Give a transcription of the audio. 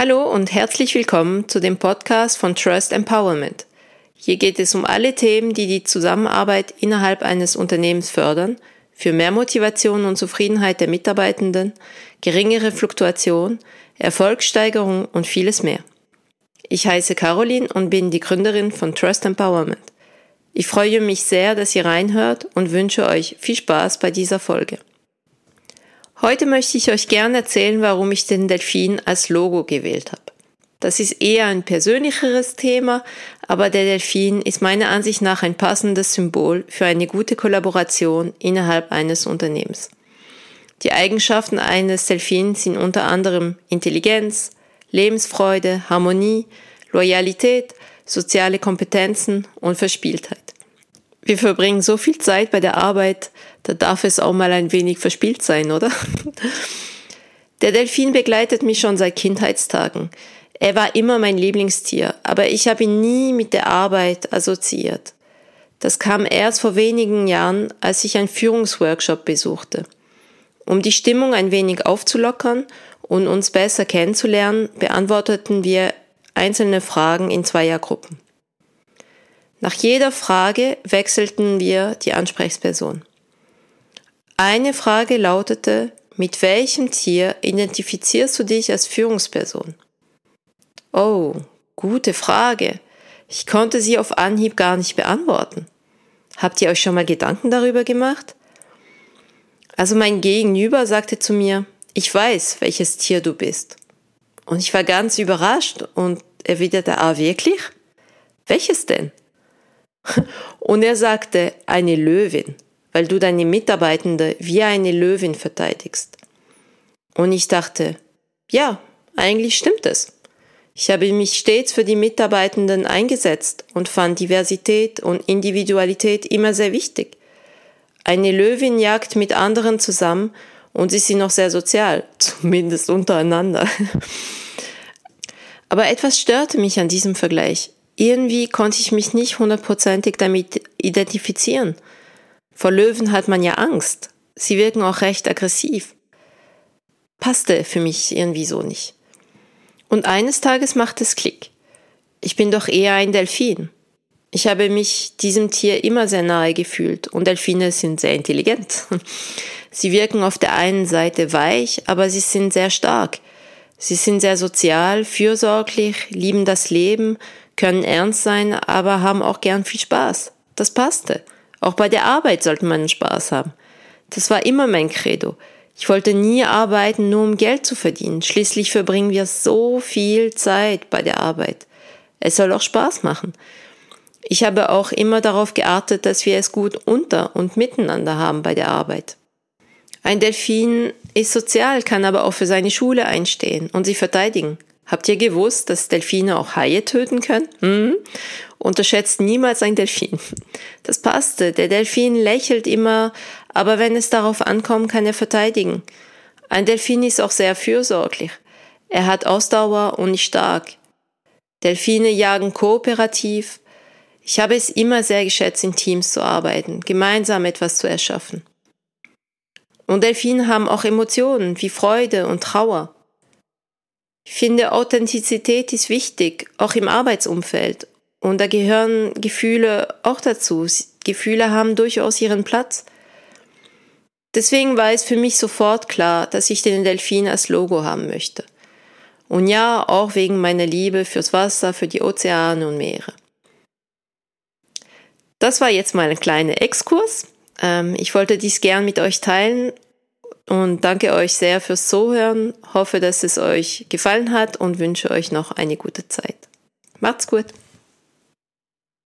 Hallo und herzlich willkommen zu dem Podcast von Trust Empowerment. Hier geht es um alle Themen, die die Zusammenarbeit innerhalb eines Unternehmens fördern, für mehr Motivation und Zufriedenheit der Mitarbeitenden, geringere Fluktuation, Erfolgssteigerung und vieles mehr. Ich heiße Caroline und bin die Gründerin von Trust Empowerment. Ich freue mich sehr, dass ihr reinhört und wünsche euch viel Spaß bei dieser Folge. Heute möchte ich euch gerne erzählen, warum ich den Delfin als Logo gewählt habe. Das ist eher ein persönlicheres Thema, aber der Delfin ist meiner Ansicht nach ein passendes Symbol für eine gute Kollaboration innerhalb eines Unternehmens. Die Eigenschaften eines Delfins sind unter anderem Intelligenz, Lebensfreude, Harmonie, Loyalität, soziale Kompetenzen und Verspieltheit. Wir verbringen so viel Zeit bei der Arbeit, da darf es auch mal ein wenig verspielt sein, oder? Der Delfin begleitet mich schon seit Kindheitstagen. Er war immer mein Lieblingstier, aber ich habe ihn nie mit der Arbeit assoziiert. Das kam erst vor wenigen Jahren, als ich einen Führungsworkshop besuchte. Um die Stimmung ein wenig aufzulockern und uns besser kennenzulernen, beantworteten wir einzelne Fragen in Zweiergruppen. Nach jeder Frage wechselten wir die Ansprechperson. Eine Frage lautete, mit welchem Tier identifizierst du dich als Führungsperson? Oh, gute Frage. Ich konnte sie auf Anhieb gar nicht beantworten. Habt ihr euch schon mal Gedanken darüber gemacht? Also mein Gegenüber sagte zu mir, ich weiß, welches Tier du bist. Und ich war ganz überrascht und erwiderte, ah wirklich? Welches denn? Und er sagte, eine Löwin, weil du deine Mitarbeitende wie eine Löwin verteidigst. Und ich dachte, ja, eigentlich stimmt es. Ich habe mich stets für die Mitarbeitenden eingesetzt und fand Diversität und Individualität immer sehr wichtig. Eine Löwin jagt mit anderen zusammen und sie sind noch sehr sozial, zumindest untereinander. Aber etwas störte mich an diesem Vergleich irgendwie konnte ich mich nicht hundertprozentig damit identifizieren. Vor Löwen hat man ja Angst. Sie wirken auch recht aggressiv. Passte für mich irgendwie so nicht. Und eines Tages macht es Klick. Ich bin doch eher ein Delfin. Ich habe mich diesem Tier immer sehr nahe gefühlt und Delfine sind sehr intelligent. Sie wirken auf der einen Seite weich, aber sie sind sehr stark. Sie sind sehr sozial, fürsorglich, lieben das Leben, können ernst sein, aber haben auch gern viel Spaß. Das passte. Auch bei der Arbeit sollte man Spaß haben. Das war immer mein Credo. Ich wollte nie arbeiten, nur um Geld zu verdienen. Schließlich verbringen wir so viel Zeit bei der Arbeit. Es soll auch Spaß machen. Ich habe auch immer darauf geachtet, dass wir es gut unter und miteinander haben bei der Arbeit. Ein Delfin ist sozial, kann aber auch für seine Schule einstehen und sie verteidigen. Habt ihr gewusst, dass Delfine auch Haie töten können? Hm? Unterschätzt niemals ein Delfin. Das passte. Der Delfin lächelt immer, aber wenn es darauf ankommt, kann er verteidigen. Ein Delfin ist auch sehr fürsorglich. Er hat Ausdauer und ist stark. Delfine jagen kooperativ. Ich habe es immer sehr geschätzt, in Teams zu arbeiten, gemeinsam etwas zu erschaffen. Und Delfine haben auch Emotionen wie Freude und Trauer. Ich finde, Authentizität ist wichtig, auch im Arbeitsumfeld. Und da gehören Gefühle auch dazu. Gefühle haben durchaus ihren Platz. Deswegen war es für mich sofort klar, dass ich den Delfin als Logo haben möchte. Und ja, auch wegen meiner Liebe fürs Wasser, für die Ozeane und Meere. Das war jetzt mal ein kleiner Exkurs. Ähm, ich wollte dies gern mit euch teilen und danke euch sehr fürs Zuhören. Hoffe, dass es euch gefallen hat und wünsche euch noch eine gute Zeit. Macht's gut.